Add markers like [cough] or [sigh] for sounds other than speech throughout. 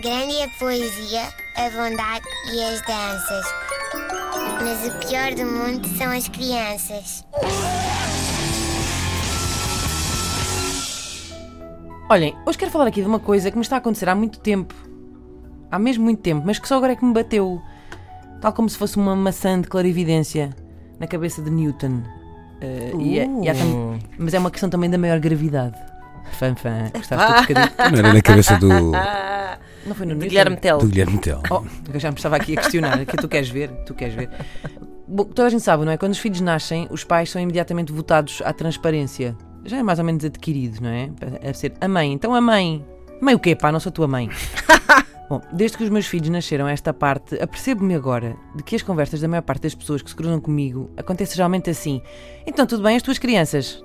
Grande é a poesia, a bondade e as danças. Mas o pior do mundo são as crianças. Olhem, hoje quero falar aqui de uma coisa que me está a acontecer há muito tempo. Há mesmo muito tempo, mas que só agora é que me bateu. Tal como se fosse uma maçã de clarividência na cabeça de Newton. Uh, e é- e há tam- mas é uma questão também da maior gravidade. Fã, fã. Gostaste do [laughs] bocadinho? Não era na cabeça do, [laughs] Não foi no Newton? Guilherme Tell. do Guilherme Tell. Oh, eu já me estava aqui a questionar. Que tu queres ver? Tu queres ver? Bom, toda a gente sabe, não é? Quando os filhos nascem, os pais são imediatamente votados à transparência. Já é mais ou menos adquirido, não é? A ser a mãe. Então a mãe. Mãe o quê, pá? Não sou tua mãe. [laughs] Bom, desde que os meus filhos nasceram a esta parte, apercebo-me agora de que as conversas da maior parte das pessoas que se cruzam comigo acontecem geralmente assim. Então, tudo bem, as tuas crianças?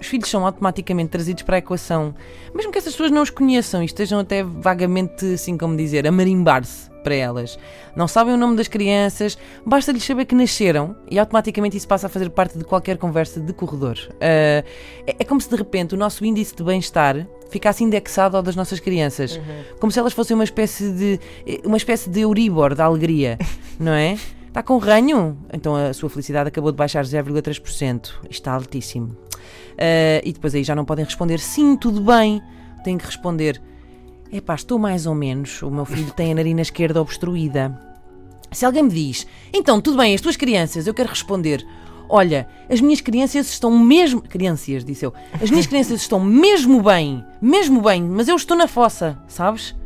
Os filhos são automaticamente trazidos para a equação. Mesmo que essas pessoas não os conheçam e estejam até vagamente, assim como dizer, a marimbar-se para elas. Não sabem o nome das crianças, basta-lhes saber que nasceram e automaticamente isso passa a fazer parte de qualquer conversa de corredor. Ah, é, é como se de repente o nosso índice de bem-estar ficasse indexado ao das nossas crianças. Como se elas fossem uma espécie de. uma espécie de Euribor da alegria, não é? [laughs] Está com ranho? Então a sua felicidade acabou de baixar 0,3%. Isto está altíssimo. Ah, e depois aí já não podem responder sim, tudo bem. Têm que responder: epá, estou mais ou menos. O meu filho tem a narina esquerda obstruída. Se alguém me diz, então tudo bem, as tuas crianças, eu quero responder: olha, as minhas crianças estão mesmo. Crianças, disse eu. As minhas crianças estão mesmo bem, mesmo bem, mas eu estou na fossa, sabes?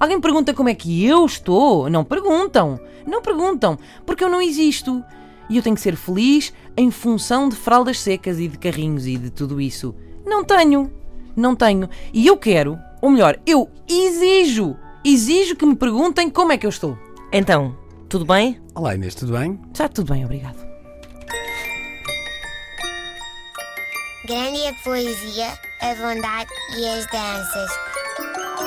Alguém pergunta como é que eu estou? Não perguntam, não perguntam, porque eu não existo. E eu tenho que ser feliz em função de fraldas secas e de carrinhos e de tudo isso. Não tenho, não tenho. E eu quero, ou melhor, eu exijo, exijo que me perguntem como é que eu estou. Então, tudo bem? Olá Inês, tudo bem? Está tudo bem, obrigado. Grande é a poesia, a bondade e as danças.